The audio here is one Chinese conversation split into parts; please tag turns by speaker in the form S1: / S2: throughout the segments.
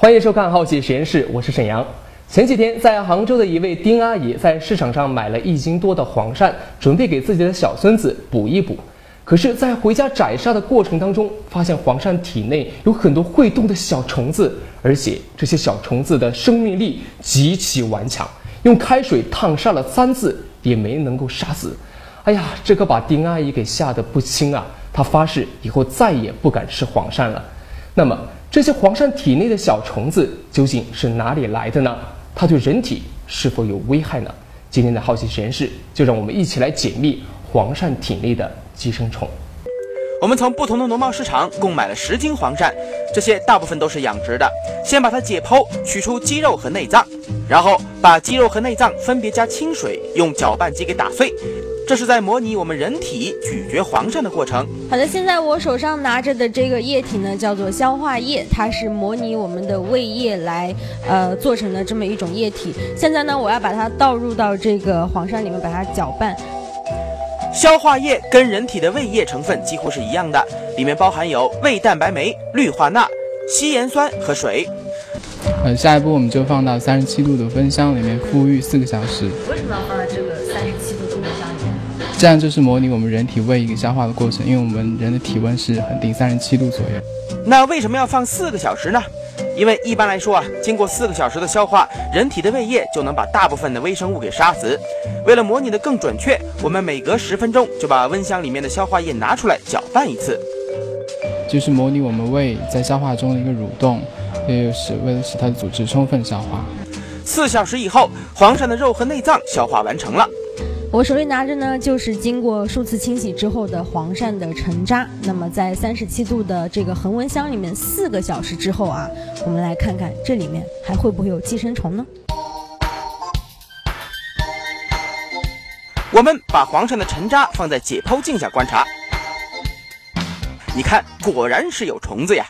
S1: 欢迎收看《好奇实验室》，我是沈阳。前几天，在杭州的一位丁阿姨在市场上买了一斤多的黄鳝，准备给自己的小孙子补一补。可是，在回家宰杀的过程当中，发现黄鳝体内有很多会动的小虫子，而且这些小虫子的生命力极其顽强，用开水烫杀了三次也没能够杀死。哎呀，这可把丁阿姨给吓得不轻啊！她发誓以后再也不敢吃黄鳝了。那么，这些黄鳝体内的小虫子究竟是哪里来的呢？它对人体是否有危害呢？今天的好奇实验室就让我们一起来解密黄鳝体内的寄生虫。
S2: 我们从不同的农贸市场购买了十斤黄鳝，这些大部分都是养殖的。先把它解剖，取出肌肉和内脏，然后把肌肉和内脏分别加清水，用搅拌机给打碎。这是在模拟我们人体咀嚼黄鳝的过程。
S3: 好的，现在我手上拿着的这个液体呢，叫做消化液，它是模拟我们的胃液来呃做成的这么一种液体。现在呢，我要把它倒入到这个黄鳝里面，把它搅拌。
S2: 消化液跟人体的胃液成分几乎是一样的，里面包含有胃蛋白酶、氯化钠、稀盐酸和水。
S4: 呃，下一步我们就放到三十七度的温箱里面孵育四个小时。
S3: 为什么要放在这个
S4: 这样就是模拟我们人体胃一个消化的过程，因为我们人的体温是恒定三十七度左右。
S2: 那为什么要放四个小时呢？因为一般来说啊，经过四个小时的消化，人体的胃液就能把大部分的微生物给杀死。为了模拟的更准确，我们每隔十分钟就把温箱里面的消化液拿出来搅拌一次，
S4: 就是模拟我们胃在消化中的一个蠕动，也是为了使它的组织充分消化。
S2: 四小时以后，黄鳝的肉和内脏消化完成了。
S3: 我手里拿着呢，就是经过数次清洗之后的黄鳝的沉渣。那么在三十七度的这个恒温箱里面，四个小时之后啊，我们来看看这里面还会不会有寄生虫呢？
S2: 我们把黄鳝的沉渣放在解剖镜下观察，你看，果然是有虫子呀。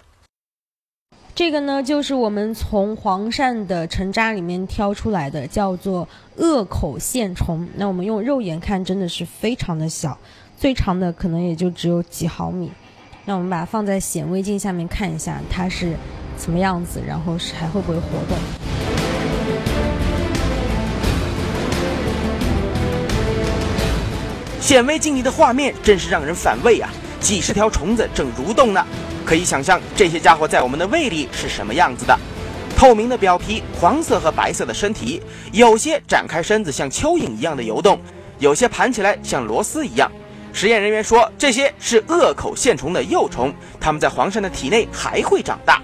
S3: 这个呢，就是我们从黄鳝的成渣里面挑出来的，叫做颚口线虫。那我们用肉眼看，真的是非常的小，最长的可能也就只有几毫米。那我们把它放在显微镜下面看一下，它是什么样子，然后是还会不会活动。
S2: 显微镜里的画面真是让人反胃啊！几十条虫子正蠕动呢。可以想象这些家伙在我们的胃里是什么样子的：透明的表皮，黄色和白色的身体，有些展开身子像蚯蚓一样的游动，有些盘起来像螺丝一样。实验人员说，这些是颚口线虫的幼虫，它们在黄鳝的体内还会长大。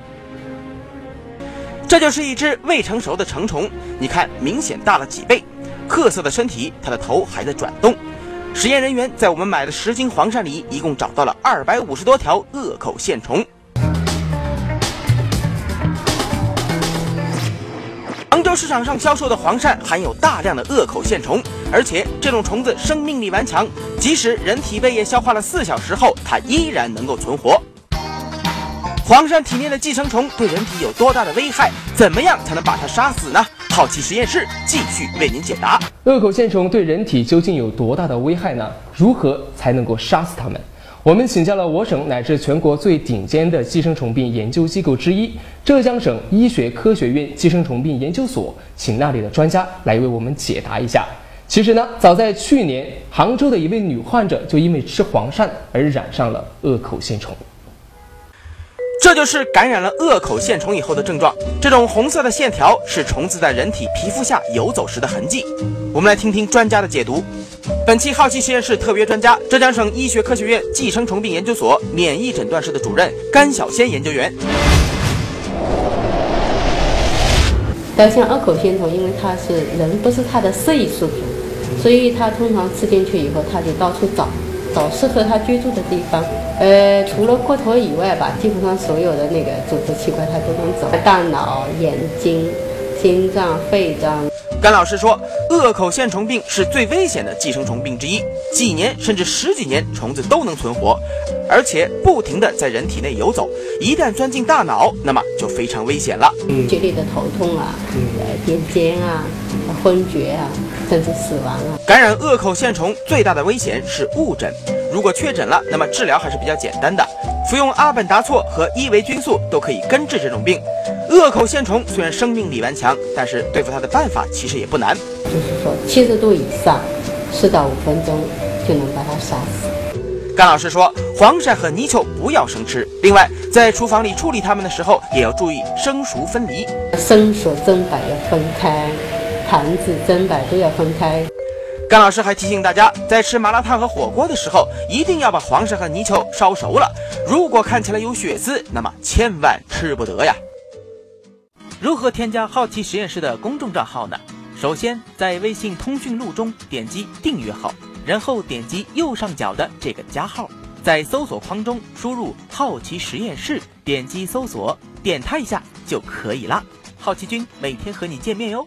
S2: 这就是一只未成熟的成虫，你看，明显大了几倍，褐色的身体，它的头还在转动。实验人员在我们买的十斤黄鳝里，一共找到了二百五十多条颚口线虫。杭州市场上销售的黄鳝含有大量的颚口线虫，而且这种虫子生命力顽强，即使人体胃液消化了四小时后，它依然能够存活。黄鳝体内的寄生虫对人体有多大的危害？怎么样才能把它杀死呢？好奇实验室继续为您解答：
S1: 颚口线虫对人体究竟有多大的危害呢？如何才能够杀死它们？我们请教了我省乃至全国最顶尖的寄生虫病研究机构之一——浙江省医学科学院寄生虫病研究所，请那里的专家来为我们解答一下。其实呢，早在去年，杭州的一位女患者就因为吃黄鳝而染上了颚口线虫。
S2: 这就是感染了颚口线虫以后的症状。这种红色的线条是虫子在人体皮肤下游走时的痕迹。我们来听听专家的解读。本期好奇实验室特别专家，浙江省医学科学院寄生虫病研究所免疫诊断室的主任甘小仙研究员。
S5: 要像颚口线虫，因为它是人不是它的适宜宿主，所以它通常吃进去以后，它就到处找。找适合它居住的地方，呃，除了过头以外吧，基本上所有的那个组织器官它都能走，大脑、眼睛、心脏、肺脏。
S2: 甘老师说，颚口线虫病是最危险的寄生虫病之一，几年甚至十几年虫子都能存活，而且不停地在人体内游走，一旦钻进大脑，那么就非常危险了。
S5: 剧烈的头痛啊，呃，癫痫啊，昏厥啊。甚至死亡啊。
S2: 感染颚口线虫最大的危险是误诊，如果确诊了，那么治疗还是比较简单的，服用阿苯达唑和伊维菌素都可以根治这种病。恶口线虫虽然生命力顽强，但是对付它的办法其实也不难。
S5: 就是说七十度以上，四到五分钟就能把它杀死。
S2: 甘老师说，黄鳝和泥鳅不要生吃。另外，在厨房里处理它们的时候，也要注意生熟分离，
S5: 生熟砧板要分开，盘子砧板都要分开。
S2: 甘老师还提醒大家，在吃麻辣烫和火锅的时候，一定要把黄鳝和泥鳅烧熟了。如果看起来有血丝，那么千万吃不得呀。如何添加好奇实验室的公众账号呢？首先，在微信通讯录中点击订阅号，然后点击右上角的这个加号，在搜索框中输入“好奇实验室”，点击搜索，点它一下就可以啦。好奇君每天和你见面哟。